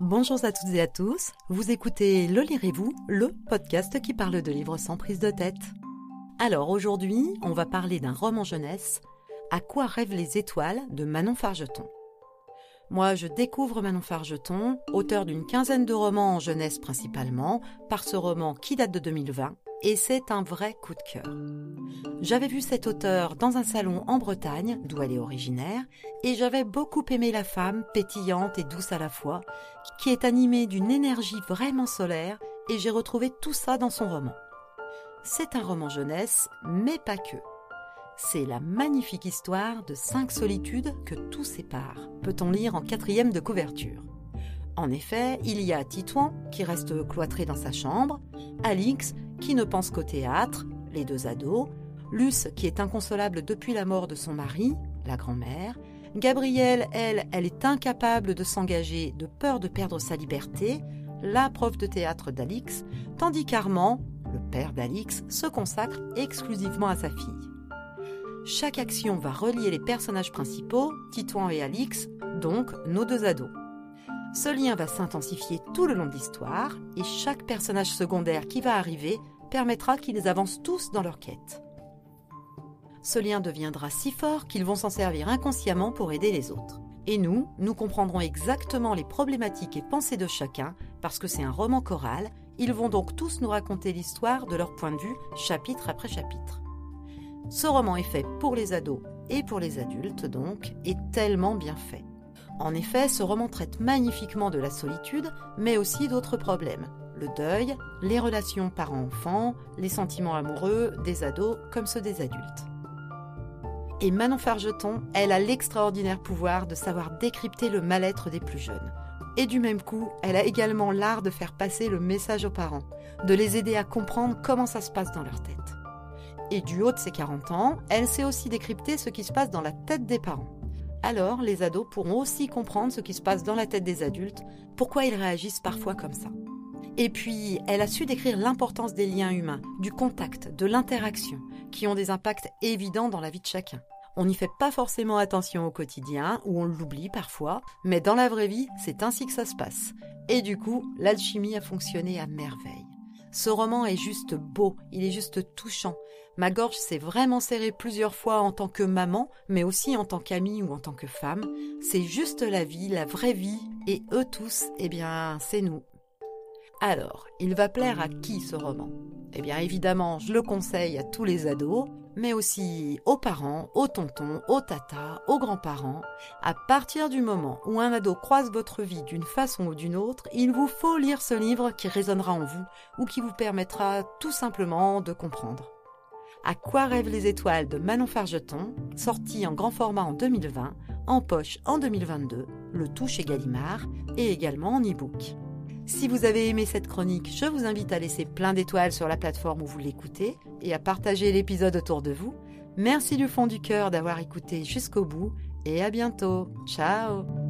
Bonjour à toutes et à tous, vous écoutez Le Lirez-vous, le podcast qui parle de livres sans prise de tête. Alors aujourd'hui, on va parler d'un roman jeunesse, À quoi rêvent les étoiles de Manon Fargeton. Moi, je découvre Manon Fargeton, auteur d'une quinzaine de romans en jeunesse principalement, par ce roman qui date de 2020, et c'est un vrai coup de cœur. J'avais vu cet auteur dans un salon en Bretagne, d'où elle est originaire, et j'avais beaucoup aimé la femme, pétillante et douce à la fois, qui est animée d'une énergie vraiment solaire, et j'ai retrouvé tout ça dans son roman. C'est un roman jeunesse, mais pas que. C'est la magnifique histoire de cinq solitudes que tout sépare, peut-on lire en quatrième de couverture? En effet, il y a Titouan, qui reste cloîtré dans sa chambre, Alix, qui ne pense qu'au théâtre, les deux ados, Luce, qui est inconsolable depuis la mort de son mari, la grand-mère, Gabrielle, elle, elle est incapable de s'engager de peur de perdre sa liberté, la prof de théâtre d'Alix, tandis qu'Armand, le père d'Alix, se consacre exclusivement à sa fille. Chaque action va relier les personnages principaux, Titouan et Alix, donc nos deux ados. Ce lien va s'intensifier tout le long de l'histoire et chaque personnage secondaire qui va arriver permettra qu'ils avancent tous dans leur quête. Ce lien deviendra si fort qu'ils vont s'en servir inconsciemment pour aider les autres. Et nous, nous comprendrons exactement les problématiques et pensées de chacun parce que c'est un roman choral, ils vont donc tous nous raconter l'histoire de leur point de vue, chapitre après chapitre. Ce roman est fait pour les ados et pour les adultes donc, et tellement bien fait. En effet, ce roman traite magnifiquement de la solitude, mais aussi d'autres problèmes. Deuil, les relations parents-enfants, les sentiments amoureux des ados comme ceux des adultes. Et Manon Fargeton, elle a l'extraordinaire pouvoir de savoir décrypter le mal-être des plus jeunes. Et du même coup, elle a également l'art de faire passer le message aux parents, de les aider à comprendre comment ça se passe dans leur tête. Et du haut de ses 40 ans, elle sait aussi décrypter ce qui se passe dans la tête des parents alors les ados pourront aussi comprendre ce qui se passe dans la tête des adultes, pourquoi ils réagissent parfois comme ça. Et puis, elle a su décrire l'importance des liens humains, du contact, de l'interaction, qui ont des impacts évidents dans la vie de chacun. On n'y fait pas forcément attention au quotidien, ou on l'oublie parfois, mais dans la vraie vie, c'est ainsi que ça se passe. Et du coup, l'alchimie a fonctionné à merveille. Ce roman est juste beau, il est juste touchant. Ma gorge s'est vraiment serrée plusieurs fois en tant que maman, mais aussi en tant qu'amie ou en tant que femme. C'est juste la vie, la vraie vie, et eux tous, eh bien, c'est nous. Alors, il va plaire à qui ce roman? Eh bien, évidemment, je le conseille à tous les ados, mais aussi aux parents, aux tontons, aux tatas, aux grands-parents. À partir du moment où un ado croise votre vie d'une façon ou d'une autre, il vous faut lire ce livre qui résonnera en vous ou qui vous permettra tout simplement de comprendre. À quoi rêvent les étoiles de Manon Fargeton, sorti en grand format en 2020, en poche en 2022, le tout chez Gallimard et également en e-book? Si vous avez aimé cette chronique, je vous invite à laisser plein d'étoiles sur la plateforme où vous l'écoutez et à partager l'épisode autour de vous. Merci du fond du cœur d'avoir écouté jusqu'au bout et à bientôt. Ciao